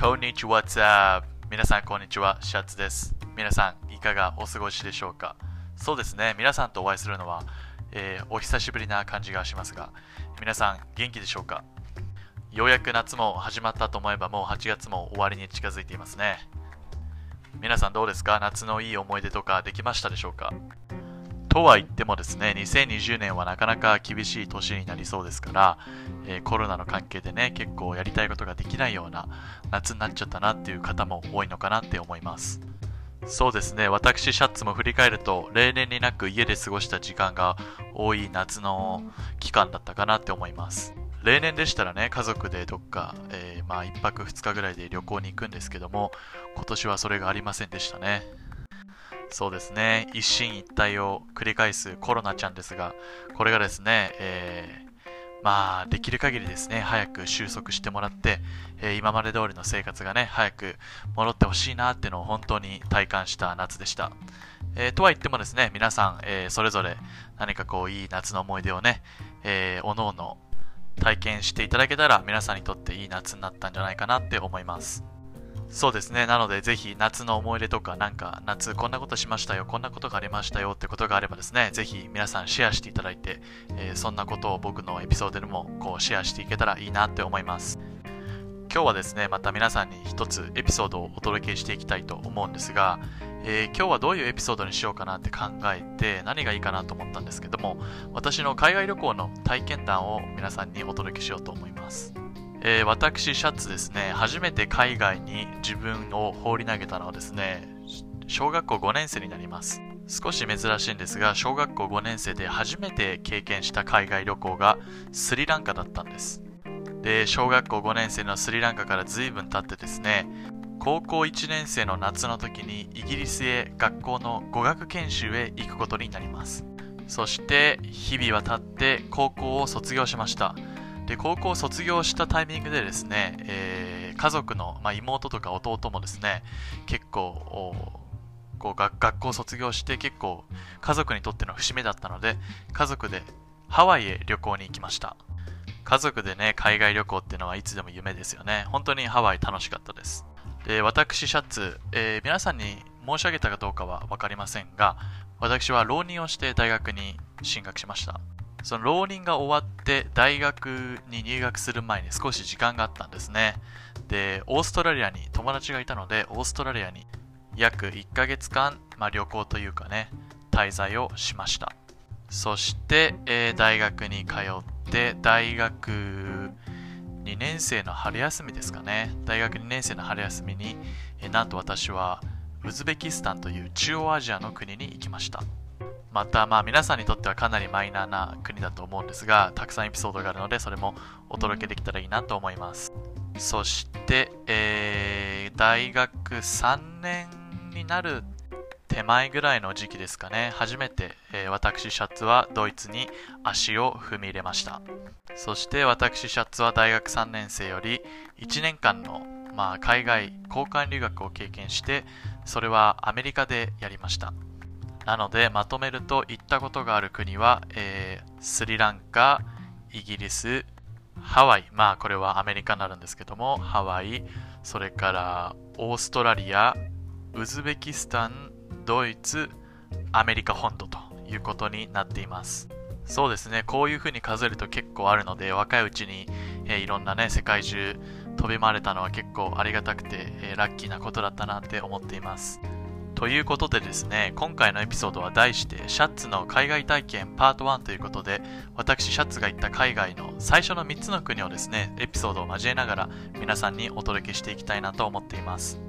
こんにちは、What's up? 皆さん、こんにちは。シャツです。皆さん、いかがお過ごしでしょうか？そうですね、皆さんとお会いするのは、えー、お久しぶりな感じがしますが、皆さん、元気でしょうか？ようやく夏も始まったと思えば、もう8月も終わりに近づいていますね。皆さんどうですか？夏のいい思い出とかできましたでしょうか？とは言ってもですね、2020年はなかなか厳しい年になりそうですから、えー、コロナの関係でね、結構やりたいことができないような夏になっちゃったなっていう方も多いのかなって思います。そうですね、私、シャツも振り返ると、例年になく家で過ごした時間が多い夏の期間だったかなって思います。例年でしたらね、家族でどっか、えー、まあ1泊2日ぐらいで旅行に行くんですけども、今年はそれがありませんでしたね。そうですね、一進一退を繰り返すコロナちゃんですが、これがですね、えー、まあ、できる限りですね、早く収束してもらって、えー、今まで通りの生活がね、早く戻ってほしいなっていうのを本当に体感した夏でした。えー、とは言ってもですね、皆さん、えー、それぞれ何かこう、いい夏の思い出をね、えー、おのおの体験していただけたら、皆さんにとっていい夏になったんじゃないかなって思います。そうですね。なので、ぜひ夏の思い出とか、なんか夏こんなことしましたよ、こんなことがありましたよってことがあればですね、ぜひ皆さんシェアしていただいて、えー、そんなことを僕のエピソードでもこうシェアしていけたらいいなって思います。今日はですね、また皆さんに一つエピソードをお届けしていきたいと思うんですが、えー、今日はどういうエピソードにしようかなって考えて何がいいかなと思ったんですけども、私の海外旅行の体験談を皆さんにお届けしようと思います。えー、私、シャツですね、初めて海外に自分を放り投げたのはですね、小学校5年生になります。少し珍しいんですが、小学校5年生で初めて経験した海外旅行がスリランカだったんです。で、小学校5年生のスリランカから随分経ってですね、高校1年生の夏の時にイギリスへ学校の語学研修へ行くことになります。そして日々は経って高校を卒業しました。で、高校卒業したタイミングでですね、えー、家族の、まあ、妹とか弟もですね、結構、こう学校卒業して結構家族にとっての節目だったので、家族でハワイへ旅行に行きました。家族でね、海外旅行っていうのはいつでも夢ですよね。本当にハワイ楽しかったです。で、私、シャツ、えー、皆さんに申し上げたかどうかは分かりませんが、私は浪人をして大学に進学しました。その浪人が終わって大学に入学する前に少し時間があったんですね。で、オーストラリアに友達がいたので、オーストラリアに約1ヶ月間、まあ、旅行というかね、滞在をしました。そして、えー、大学に通って、大学2年生の春休みですかね。大学2年生の春休みに、えー、なんと私はウズベキスタンという中央アジアの国に行きました。またまあ皆さんにとってはかなりマイナーな国だと思うんですが、たくさんエピソードがあるので、それもお届けできたらいいなと思います。そして、えー、大学3年になる手前ぐらいの時期ですかね、初めて、えー、私シャツはドイツに足を踏み入れました。そして私シャツは大学3年生より1年間の、まあ、海外交換留学を経験して、それはアメリカでやりました。なので、まとめると行ったことがある国は、えー、スリランカ、イギリス、ハワイ、まあこれはアメリカになるんですけども、ハワイ、それからオーストラリア、ウズベキスタン、ドイツ、アメリカ本土ということになっています。そうですね、こういうふうに数えると結構あるので、若いうちに、えー、いろんなね、世界中飛び回れたのは結構ありがたくて、えー、ラッキーなことだったなって思っています。ということでですね、今回のエピソードは題して、シャッツの海外体験パート1ということで、私、シャッツが行った海外の最初の3つの国をですね、エピソードを交えながら皆さんにお届けしていきたいなと思っています。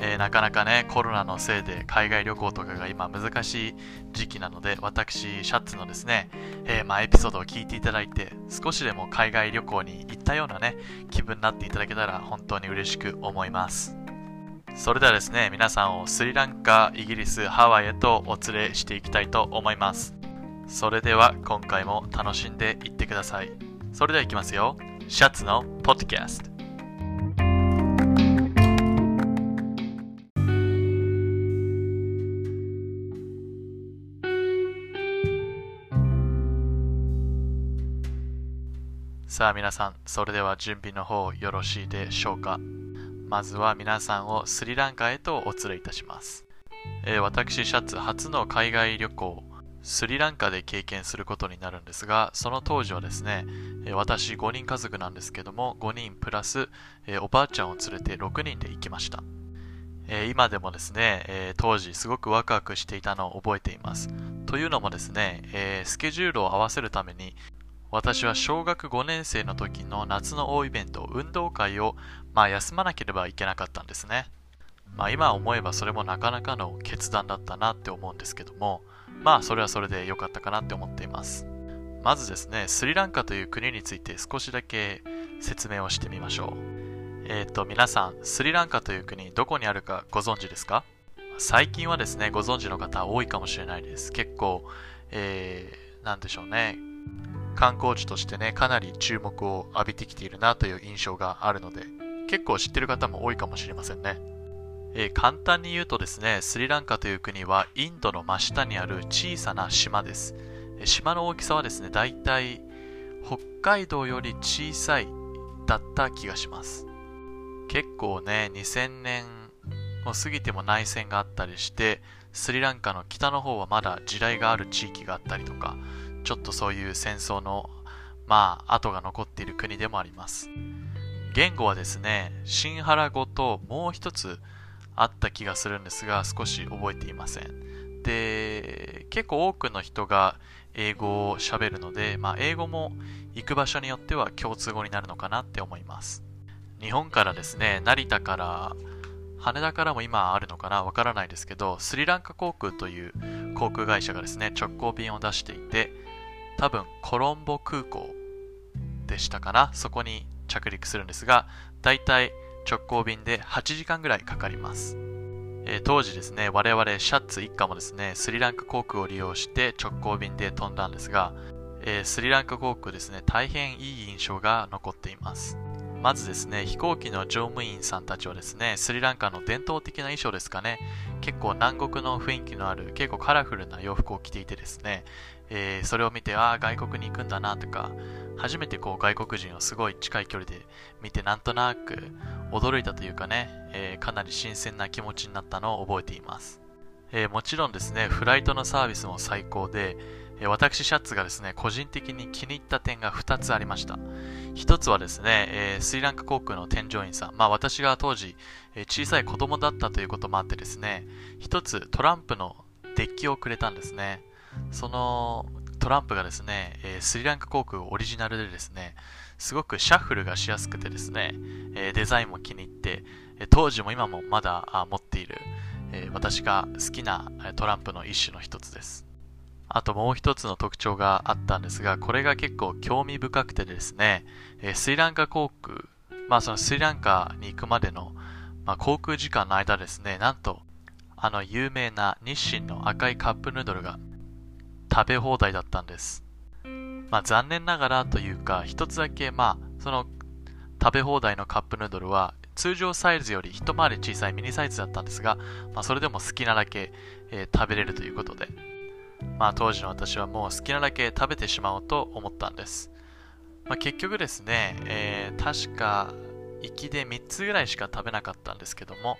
えー、なかなかね、コロナのせいで海外旅行とかが今難しい時期なので、私、シャッツのですね、えー、まあ、エピソードを聞いていただいて、少しでも海外旅行に行ったようなね、気分になっていただけたら本当に嬉しく思います。それではですね、皆さんをスリランカ、イギリス、ハワイへとお連れしていきたいと思います。それでは今回も楽しんでいってください。それではいきますよ。シャツのポッドキャスト。さあ皆さん、それでは準備の方よろしいでしょうか？まずは皆さんをスリランカへとお連れいたします。えー、私、シャツ初の海外旅行、スリランカで経験することになるんですが、その当時はですね、えー、私5人家族なんですけども、5人プラス、えー、おばあちゃんを連れて6人で行きました。え今でもですね、え当時すごくワクワクしていたのを覚えています。というのもですね、えスケジュールを合わせるために私は小学5年生の時の夏の大イベント、運動会を、まあ、休まなければいけなかったんですね。まあ、今思えばそれもなかなかの決断だったなって思うんですけども、まあそれはそれで良かったかなって思っています。まずですね、スリランカという国について少しだけ説明をしてみましょう。えっ、ー、と、皆さん、スリランカという国、どこにあるかご存知ですか？最近はですね、ご存知の方多いかもしれないです。結構、えー、なんでしょうね、観光地としてね、かなり注目を浴びてきているなという印象があるので、結構知ってる方も多いかもしれませんね。えー、簡単に言うとですね、スリランカという国はインドの真下にある小さな島です。島の大きさはですね、だいたい北海道より小さいだった気がします。結構ね、2000年を過ぎても内戦があったりして、スリランカの北の方はまだ地雷がある地域があったりとか、ちょっとそういう戦争の、まあ、跡が残っている国でもあります。言語はですね、シンハラ語ともう一つあった気がするんですが、少し覚えていません。で、結構多くの人が英語を喋るので、まあ、英語も行く場所によっては共通語になるのかなって思います。日本からですね、成田から羽田からも今あるのかなわからないですけど、スリランカ航空という航空会社がですね、直行便を出していて、多分コロンボ空港でしたかな。そこに着陸するんですがだいたい直行便で8時間ぐらいかかります、えー、当時ですね我々シャッツ一家もですねスリランカ航空を利用して直行便で飛んだんですが、えー、スリランカ航空ですね大変いい印象が残っています。まずですね、飛行機の乗務員さんたちはですね、スリランカの伝統的な衣装ですかね、結構南国の雰囲気のある、結構カラフルな洋服を着ていてですね、えー、それを見て、ああ、外国に行くんだなとか、初めてこう外国人をすごい近い距離で見て、なんとなく驚いたというかね、えー、かなり新鮮な気持ちになったのを覚えています。えー、もちろんですね、フライトのサービスも最高で、え私、シャツがですね、個人的に気に入った点が2つありました。1つはですね、えー、スリランカ航空の添乗員さん。まあ私が当時、えー、小さい子供だったということもあってですね、1つトランプのデッキをくれたんですね。そのトランプがですね、えー、スリランカ航空オリジナルでですね、すごくシャッフルがしやすくてですね、えデザインも気に入って、当時も今もまだ持っている、え私が好きなトランプの一種の一つです。あともう一つの特徴があったんですが、これが結構興味深くてですね、えー、スリランカ航空、まあそのスリランカに行くまでの、まあ、航空時間の間ですね、なんと、あの有名な日清の赤いカップヌードルが食べ放題だったんです。まあ残念ながらというか、一つだけまあ、その食べ放題のカップヌードルは通常サイズより一回り小さいミニサイズだったんですが、まあ、それでも好きなだけ、えー、食べれるということで、まあ当時の私はもう好きなだけ食べてしまおうと思ったんです。まあ、結局ですね、えー、確か行きで3つぐらいしか食べなかったんですけども、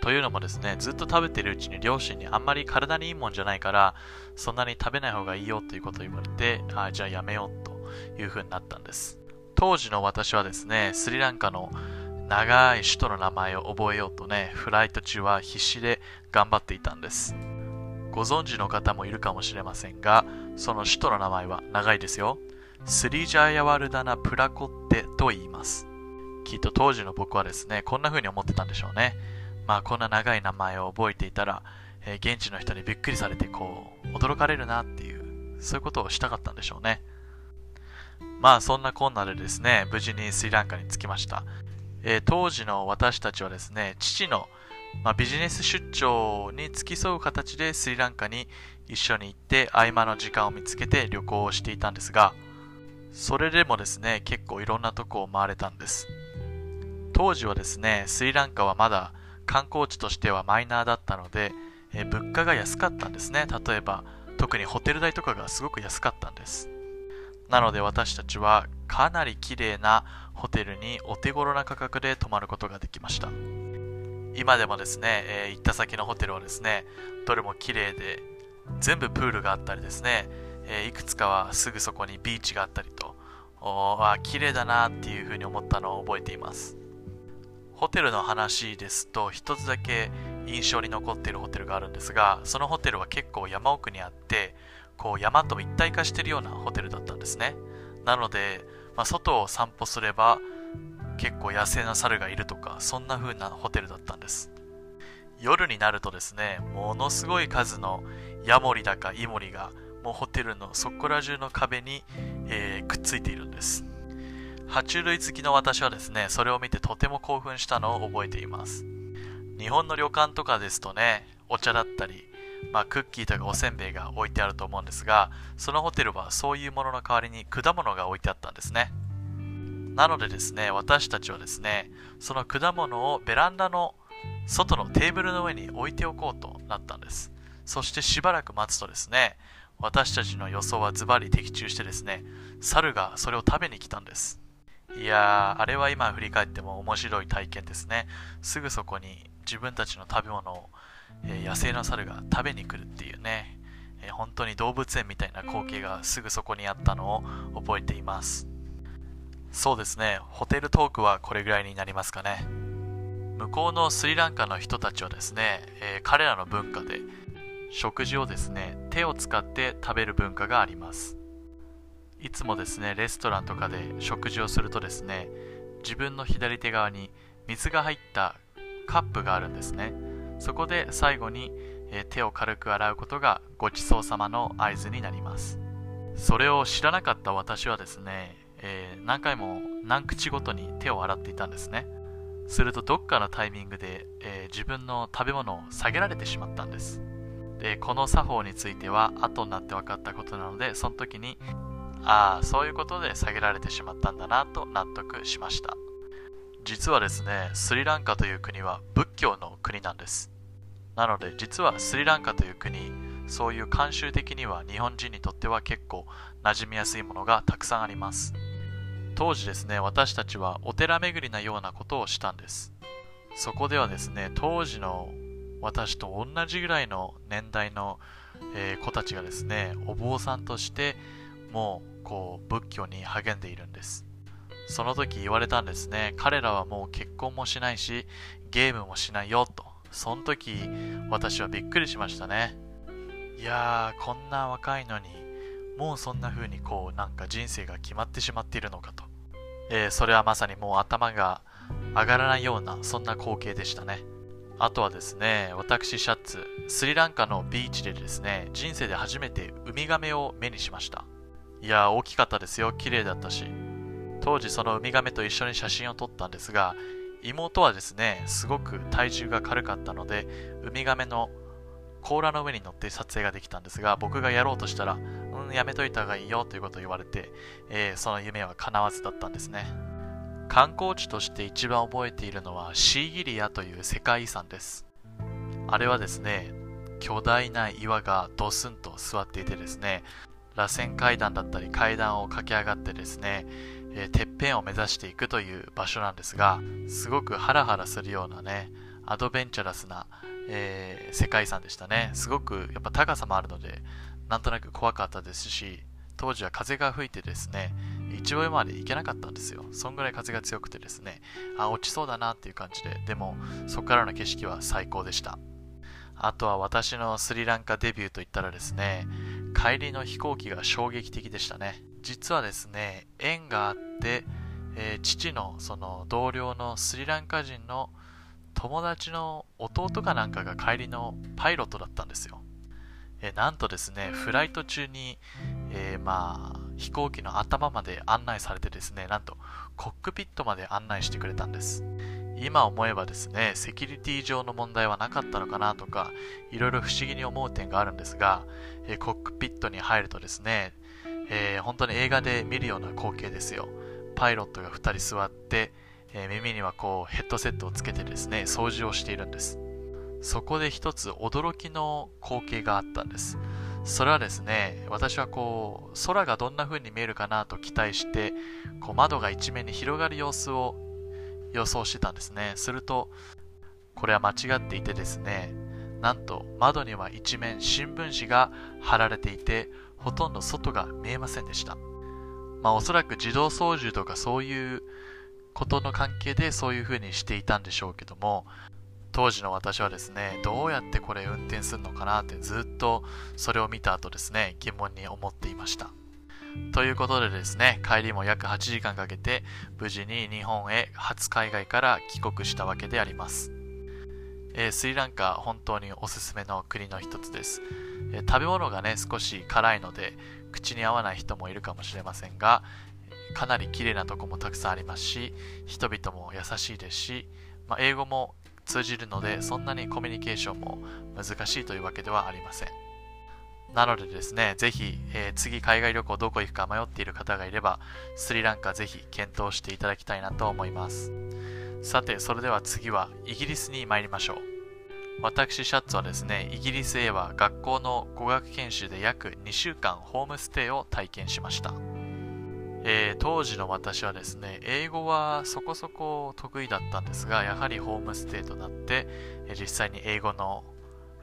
というのもですね、ずっと食べてるうちに両親にあんまり体にいいもんじゃないから、そんなに食べない方がいいよということを言われて、あじゃあやめようという風になったんです。当時の私はですね、スリランカの長い首都の名前を覚えようとね、フライト中は必死で頑張っていたんです。ご存知の方もいるかもしれませんが、その首都の名前は長いですよ。スリジャーヤワルダナ・プラコッテと言います。きっと当時の僕はですね、こんな風に思ってたんでしょうね。まあこんな長い名前を覚えていたら、えー、現地の人にびっくりされてこう、驚かれるなっていう、そういうことをしたかったんでしょうね。まあそんなこんなでですね、無事にスリランカに着きました。えー、当時の私たちはですね、父のまあ、ビジネス出張に付き添う形でスリランカに一緒に行って合間の時間を見つけて旅行をしていたんですがそれでもですね結構いろんなとこを回れたんです当時はですねスリランカはまだ観光地としてはマイナーだったので、え物価が安かったんですね。例えば特にホテル代とかがすごく安かったんです。なので私たちはかなり綺麗なホテルにお手頃な価格で泊まることができました。今でもですね、えー、行った先のホテルはですねどれも綺麗で全部プールがあったりですね、えー、いくつかはすぐそこにビーチがあったりとおあ綺麗だなっていうふうに思ったのを覚えています。ホテルの話ですと一つだけ印象に残っているホテルがあるんですがそのホテルは結構山奥にあってこう山と一体化してるようなホテルだったんですね。なので、まあ、外を散歩すれば結構野生な猿がいるとかそんな風なホテルだったんです。夜になるとですねものすごい数のヤモリだかイモリがもうホテルのそこら中の壁に、えー、くっついているんです。爬虫類好きの私はですねそれを見てとても興奮したのを覚えています。日本の旅館とかですとねお茶だったりまあ、クッキーとかおせんべいが置いてあると思うんですがそのホテルはそういうものの代わりに果物が置いてあったんですね。なのでですね私たちはですねその果物をベランダの外のテーブルの上に置いておこうとなったんです。そしてしばらく待つとですね私たちの予想はズバリ的中してですね猿がそれを食べに来たんです。いやーあれは今振り返っても面白い体験ですね。すぐそこに自分たちの食べ物をえ野生の猿が食べに来るっていうね、え本当に動物園みたいな光景がすぐそこにあったのを覚えています。そうですね。ホテルトークはこれぐらいになりますかね。向こうのスリランカの人たちはですね、えー、彼らの文化で食事をですね手を使って食べる文化がありますいつもですねレストランとかで食事をするとですね自分の左手側に水が入ったカップがあるんですね。そこで最後に、え手を軽く洗うことがごちそうさまの合図になります。それを知らなかった私はですね、えー、何回も何口ごとに手を洗っていたんですね。するとどっかのタイミングで、えー、自分の食べ物を下げられてしまったんです。でこの作法については後になって分かったことなのでその時にああそういうことで下げられてしまったんだなと納得しました。実はですねスリランカという国は仏教の国なんです。なので実はスリランカという国そういう慣習的には日本人にとっては結構馴染みやすいものがたくさんあります。当時ですね私たちはお寺巡りなようなことをしたんです。そこではですね当時の私と同じぐらいの年代の、えー、子たちがですねお坊さんとしてもうこう仏教に励んでいるんですその時言われたんですね。彼らはもう結婚もしないし、ゲームもしないよと。その時、私はびっくりしましたね。いやー、こんな若いのに、もうそんな風にこう、なんか人生が決まってしまっているのかと。えー、それはまさにもう頭が上がらないような、そんな光景でしたね。あとはですね、私シャツ、スリランカのビーチでですね、人生で初めてウミガメを目にしました。いや、大きかったですよ。綺麗だったし。当時そのウミガメと一緒に写真を撮ったんですが妹はですねすごく体重が軽かったのでウミガメの甲羅の上に乗って撮影ができたんですが僕がやろうとしたらうんやめといた方がいいよということを言われて、えー、その夢は叶わずだったんですね観光地として一番覚えているのはシーギリアという世界遺産ですあれはですね巨大な岩がドスンと座っていてですね螺旋階段だったり階段を駆け上がってですねえー、てっぺんを目指していくという場所なんですが、すごくハラハラするようなね、アドベンチャラスな、えー、世界遺産でしたね。すごくやっぱ高さもあるので、なんとなく怖かったですし、当時は風が吹いてですね、一応まで行けなかったんですよ。そんぐらい風が強くてですね、あ、落ちそうだなっていう感じで、でも、そこからの景色は最高でした。あとは私のスリランカデビューといったらですね、帰りの飛行機が衝撃的でしたね。実はですね、縁があって、えー、父のその同僚のスリランカ人の友達の弟かなんかが帰りのパイロットだったんですよ。えー、なんとですね、フライト中に、えー、まあ、飛行機の頭まで案内されてですね、なんとコックピットまで案内してくれたんです。今思えばですね、セキュリティ上の問題はなかったのかなとか、いろいろ不思議に思う点があるんですが、えコックピットに入るとですね、えー、本当に映画で見るような光景ですよ。パイロットが2人座って、えー、耳にはこうヘッドセットをつけてですね、掃除をしているんです。そこで一つ驚きの光景があったんです。それはですね、私はこう、空がどんな風に見えるかなと期待して、こう窓が一面に広がる様子を予想してたんですね。すると、これは間違っていてですね、なんと窓には一面新聞紙が貼られていて、ほとんど外が見えませんでした。まあおそらく自動操縦とかそういうことの関係でそういう風にしていたんでしょうけども、当時の私はですね、どうやってこれ運転するのかなってずっとそれを見た後ですね、疑問に思っていました。ということでですね、帰りも約8時間かけて無事に日本へ初海外から帰国したわけであります。えー、スリランカ本当におすすめの国の一つです、えー、食べ物がね少し辛いので口に合わない人もいるかもしれませんがかなり綺麗なとこもたくさんありますし人々も優しいですし、まあ、英語も通じるのでそんなにコミュニケーションも難しいというわけではありませんなのでですね、ぜひ、えー、次海外旅行どこ行くか迷っている方がいれば、スリランカぜひ検討していただきたいなと思います。さて、それでは次はイギリスに参りましょう。私、シャッツはですね、イギリスへは学校の語学研修で約2週間ホームステイを体験しました。えー、当時の私はですね、英語はそこそこ得意だったんですが、やはりホームステイとなって、え実際に英語の、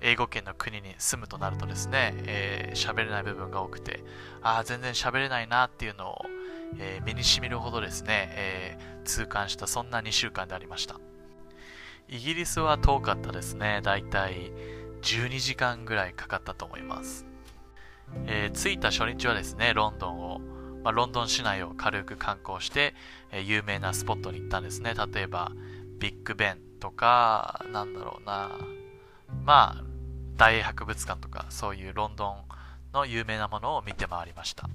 英語圏の国に住むとなるとですね、えー、喋れない部分が多くて、ああ、全然喋れないなっていうのを、えー、身にしみるほどですね、えー、痛感したそんな2週間でありました。イギリスは遠かったですね。だいたい12時間ぐらいかかったと思います。えー、着いた初日はですね、ロンドンをまあ、ロンドン市内を軽く観光して、えー、有名なスポットに行ったんですね。例えば、ビッグベンとか、なんだろうな、まあ、大英博物館とか、そういうロンドンの有名なものを見て回りました。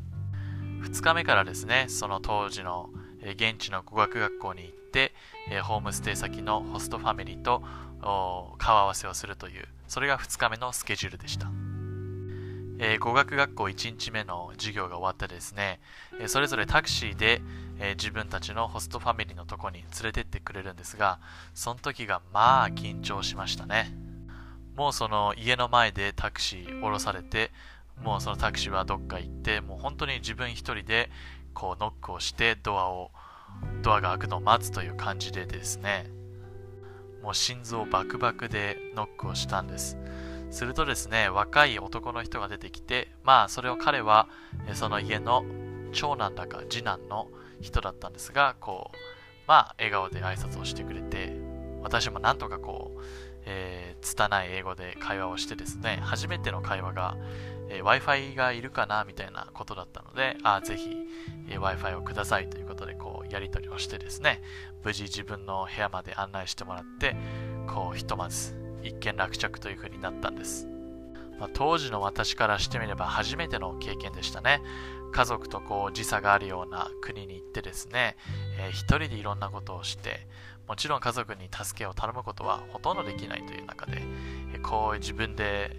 2日目からですね、その当時の、現地の語学学校に行って、ホームステイ先のホストファミリーと顔合わせをするという、それが2日目のスケジュールでした。えー、語学学校1日目の授業が終わってですね、えー、それぞれタクシーで、えー、自分たちのホストファミリーのとこに連れてってくれるんですが、その時がまあ緊張しましたね。もうその家の前でタクシー降ろされて、もうそのタクシーはどっか行って、もう本当に自分一人でこうノックをしてドアを、ドアが開くのを待つという感じでですね、もう心臓バクバクでノックをしたんです。するとですね、若い男の人が出てきて、まあ、それを彼は、その家の長男だか次男の人だったんですが、こう、まあ、笑顔で挨拶をしてくれて、私もなんとかこう、えー、拙い英語で会話をしてですね、初めての会話が、えー、Wi-Fi がいるかなみたいなことだったので、あぜひ、えー、Wi-Fi をくださいということで、こう、やり取りをしてですね、無事自分の部屋まで案内してもらって、こう、ひとまず、一件落着という風になったんです。まあ、当時の私からしてみれば初めての経験でしたね。家族とこう時差があるような国に行ってですね、えー、一人でいろんなことをして、もちろん家族に助けを頼むことはほとんどできないという中で、えー、こう自分で、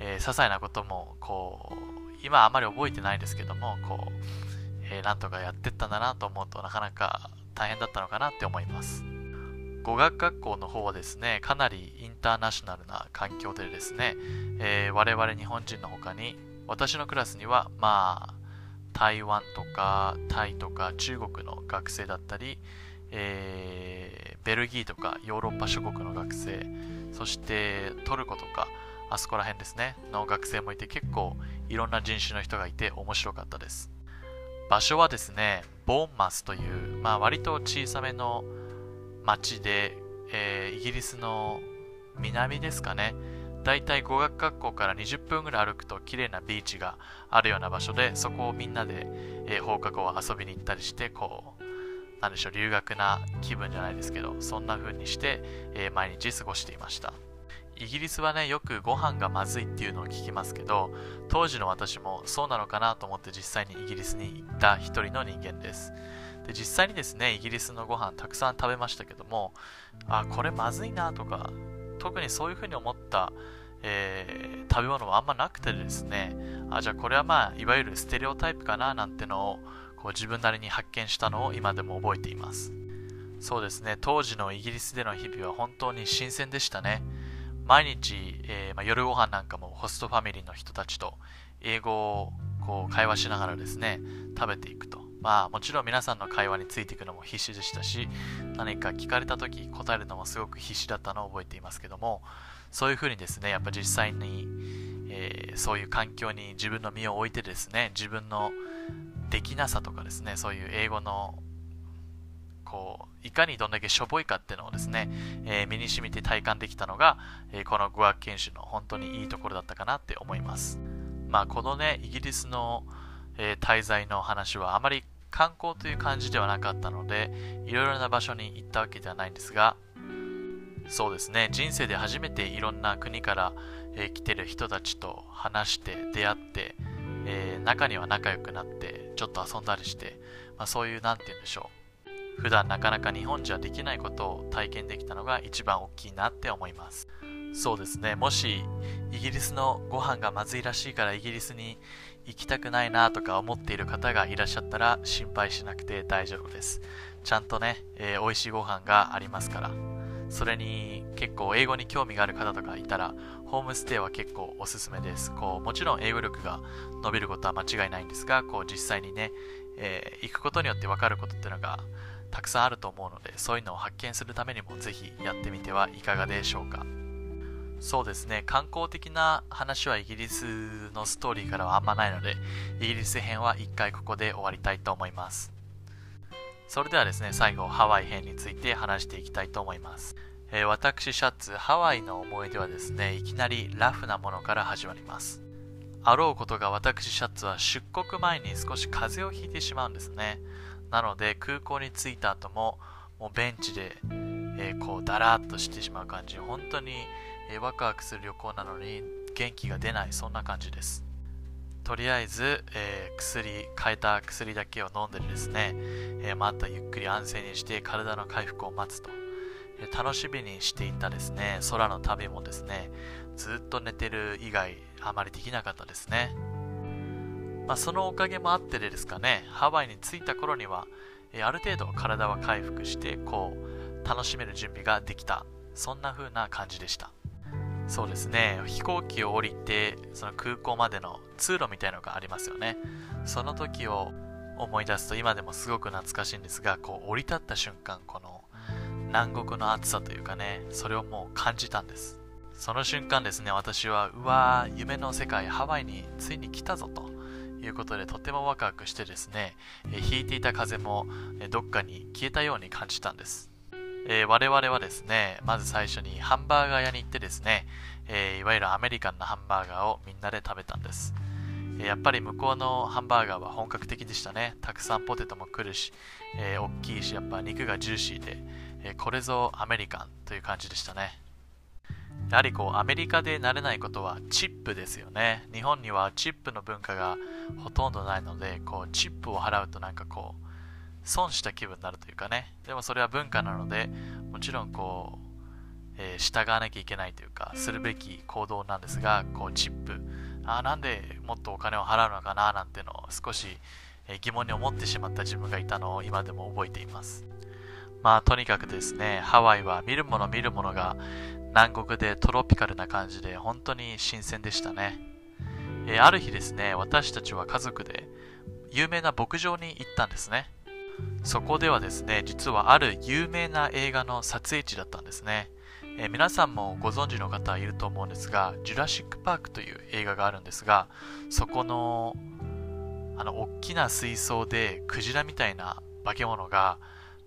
えー、些細なこともこう今あまり覚えてないですけどもこう、えー、なんとかやってったんだなと思うとなかなか大変だったのかなって思います。語学学校の方はですね、かなりインターナショナルな環境でですね、えー、我々日本人の他に、私のクラスには、まあ、台湾とかタイとか中国の学生だったり、えー、ベルギーとかヨーロッパ諸国の学生、そしてトルコとか、あそこら辺ですね、の学生もいて結構いろんな人種の人がいて面白かったです。場所はですね、ボンマスという、まあ割と小さめの町で、えー、イギリスの南ですかね。だいたい語学学校から20分ぐらい歩くと綺麗なビーチがあるような場所で、そこをみんなで、えー、放課後は遊びに行ったりして、こう、なんでしょう、留学な気分じゃないですけど、そんな風にして、えー、毎日過ごしていました。イギリスはね、よくご飯がまずいっていうのを聞きますけど、当時の私もそうなのかなと思って実際にイギリスに行った一人の人間です。で実際にですねイギリスのご飯たくさん食べましたけどもあこれまずいなとか特にそういうふうに思った、えー、食べ物はあんまなくてですねあじゃあこれはまあいわゆるステレオタイプかななんてのをこう自分なりに発見したのを今でも覚えていますそうですね当時のイギリスでの日々は本当に新鮮でしたね毎日、えー、まあ、夜ご飯なんかもホストファミリーの人たちと、英語をこう会話しながらですね、食べていくと。まあもちろん皆さんの会話についていくのも必死でしたし、何か聞かれた時答えるのもすごく必死だったのを覚えていますけども、そういうふうにですね、やっぱ実際に、えー、そういう環境に自分の身を置いてですね、自分のできなさとかですね、そういう英語のこういかにどんだけしょぼいかっていうのをですね、えー、身に染みて体感できたのが、えー、この語学研修の本当にいいところだったかなって思います。まあこのね、イギリスの、えー、滞在の話はあまり観光という感じではなかったので、いろいろな場所に行ったわけではないんですが、そうですね、人生で初めていろんな国から、えー、来てる人たちと話して出会って、えー、中には仲良くなってちょっと遊んだりして、まあ、そういう何て言うんでしょう。普段なかなか日本じゃできないことを体験できたのが一番大きいなって思います。そうですね。もしイギリスのご飯がまずいらしいからイギリスに行きたくないなとか思っている方がいらっしゃったら心配しなくて大丈夫です。ちゃんとね、えー、美味しいご飯がありますから。それに結構英語に興味がある方とかいたら、ホームステイは結構おすすめです。こうもちろん英語力が伸びることは間違いないんですが、こう実際にね、えー、行くことによって分かることっていうのがたくさんあると思うので、そういうのを発見するためにもぜひやってみてはいかがでしょうか。そうですね、観光的な話はイギリスのストーリーからはあんまないので、イギリス編は一回ここで終わりたいと思います。それではですね、最後、ハワイ編について話していきたいと思います。えー、私、シャツ、ハワイの思い出はですね、いきなりラフなものから始まります。あろうことが私、シャツは出国前に少し風邪をひいてしまうんですね。なので、空港に着いた後も、もうベンチで、えー、こう、だらっとしてしまう感じ、本当にえー、ワクワクする旅行なのに元気が出ない。そんな感じです。とりあえず、えー、薬変えた薬だけを飲んでですね、えー、またゆっくり安静にして体の回復を待つと、えー、楽しみにしていたですね。空の旅もですねずっと寝てる以外あまりできなかったですね。まあ、そのおかげもあってでですかねハワイに着いた頃には、えある程度体は回復してこう楽しめる準備ができた。そんな風な感じでした。そうですね。飛行機を降りてその空港までの通路みたいのがありますよね。その時を思い出すと今でもすごく懐かしいんですがこう降り立った瞬間この南国の暑さというかねそれをもう感じたんです。その瞬間ですね私はうわー夢の世界ハワイについに来たぞということでとてもワクワクしてですね、え引いていた風も、えどっかに消えたように感じたんです。えー、我々はですね、まず最初にハンバーガー屋に行ってですね、えー、いわゆるアメリカンなハンバーガーをみんなで食べたんです。え、やっぱり向こうのハンバーガーは本格的でしたね。たくさんポテトも来るし、え大きいし、やっぱ肉がジューシーで、えこれぞアメリカンという感じでしたね。やはりこうアメリカで慣れないことはチップですよね。日本にはチップの文化がほとんどないので、こうチップを払うとなんかこう、損した気分になるというかね。でもそれは文化なのでもちろんこう、えー、従わなきゃいけないというかするべき行動なんですがこうチップ。あなんでもっとお金を払うのかななんてのを少し、えー、疑問に思ってしまった自分がいたのを今でも覚えています。まあとにかくですねハワイは見るもの見るものが南国でトロピカルな感じで本当に新鮮でしたね、えー、ある日ですね私たちは家族で有名な牧場に行ったんですねそこではですね、実はある有名な映画の撮影地だったんですね。えー、皆さんもご存知の方いると思うんですが、ジュラシック・パークという映画があるんですが、そこの、あの、大きな水槽でクジラみたいな化け物が、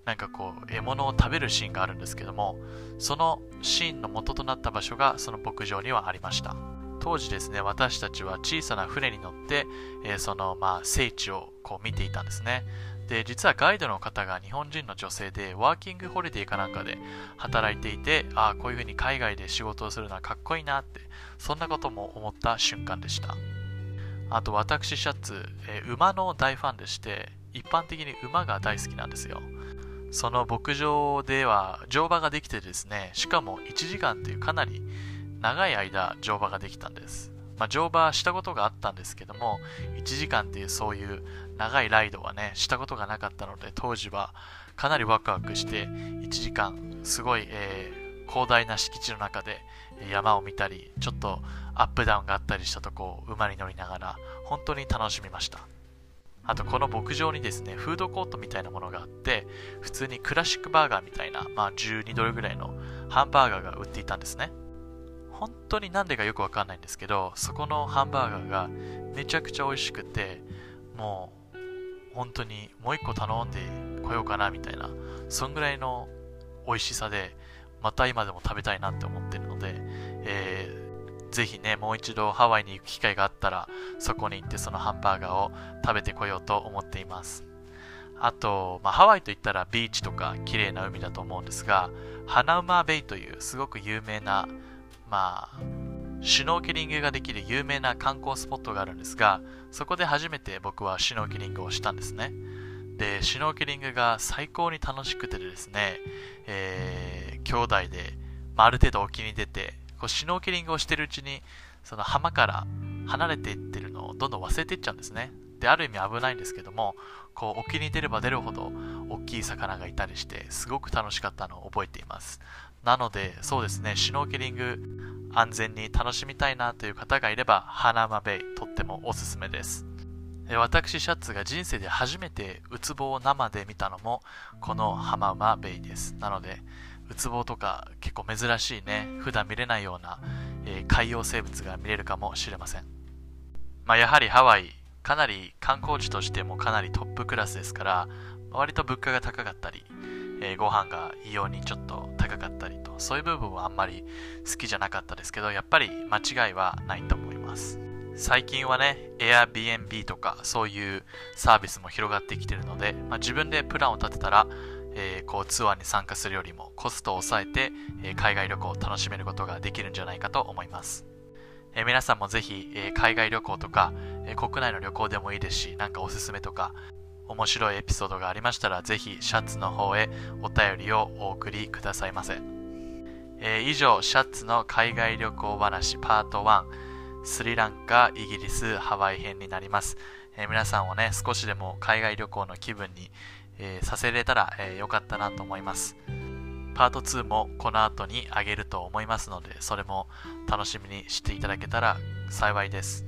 なんかこう、獲物を食べるシーンがあるんですけども、そのシーンの元となった場所がその牧場にはありました。当時ですね、私たちは小さな船に乗って、えー、その、まあ、聖地をこう見ていたんですね。で、実はガイドの方が日本人の女性で、ワーキングホリデーかなんかで働いていて、ああ、こういうふうに海外で仕事をするのはかっこいいなって、そんなことも思った瞬間でした。あと、私、シャツ、えー、馬の大ファンでして、一般的に馬が大好きなんですよ。その牧場では乗馬ができてですね、しかも1時間というかなり長い間乗馬ができたんです。まあ、乗馬したことがあったんですけども、1時間っていうそういう長いライドはね、したことがなかったので、当時はかなりワクワクして、1時間、すごい、え広大な敷地の中で山を見たり、ちょっとアップダウンがあったりしたとこを馬に乗りながら、本当に楽しみました。あとこの牧場にですね、フードコートみたいなものがあって、普通にクラシックバーガーみたいな、まあ12ドルぐらいのハンバーガーが売っていたんですね。本当になんでかよくわかんないんですけど、そこのハンバーガーがめちゃくちゃ美味しくて、もう本当にもう一個頼んでこようかなみたいな、そんぐらいの美味しさで、また今でも食べたいなって思ってるので、えー、ぜひね、もう一度ハワイに行く機会があったら、そこに行ってそのハンバーガーを食べてこようと思っています。あと、まあ、ハワイといったらビーチとか綺麗な海だと思うんですが、ハナウマベイというすごく有名な、まあ、シュノーケリングができる有名な観光スポットがあるんですが、そこで初めて僕はシュノーケリングをしたんですね。で、シュノーケリングが最高に楽しくてですね、えー、兄弟で、まあ、ある程度沖に出て、こうシュノーケリングをしてるうちに、その浜から離れていってるのをどんどん忘れていっちゃうんですね。で、ある意味危ないんですけども、こう沖に出れば出るほど大きい魚がいたりして、すごく楽しかったのを覚えています。なので、そうですね、シュノーケリング安全に楽しみたいなという方がいれば、ハナマベイ、とってもおすすめです。私、シャツが人生で初めてウツボを生で見たのも、このハマウマベイです。なので、ウツボとか結構珍しいね、普段見れないような、えー、海洋生物が見れるかもしれません。まあ、やはりハワイ、かなり観光地としてもかなりトップクラスですから、割と物価が高かったり、えー、ご飯が異様にちょっと高かったりと、そういう部分はあんまり好きじゃなかったですけど、やっぱり間違いはないと思います。最近はね、Airbnb とかそういうサービスも広がってきてるので、まあ、自分でプランを立てたら、えー、こうツアーに参加するよりもコストを抑えて、えー、海外旅行を楽しめることができるんじゃないかと思います。え、皆さんもぜひ、え海外旅行とか、え国内の旅行でもいいですし、なんかおすすめとか、面白いエピソードがありましたら、ぜひシャツの方へお便りをお送りくださいませ。え以上、シャツの海外旅行話パート1。スリランカ、イギリス、ハワイ編になります。えー、皆さんをね、少しでも海外旅行の気分に、えー、させれたら、えー、よかったなと思います。パート2もこの後にあげると思いますので、それも楽しみにしていただけたら幸いです。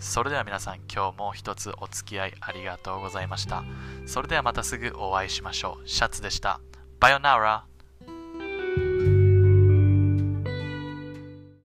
それでは皆さん今日も一つお付き合いありがとうございました。それではまたすぐお会いしましょう。シャツでした。バイオナーラ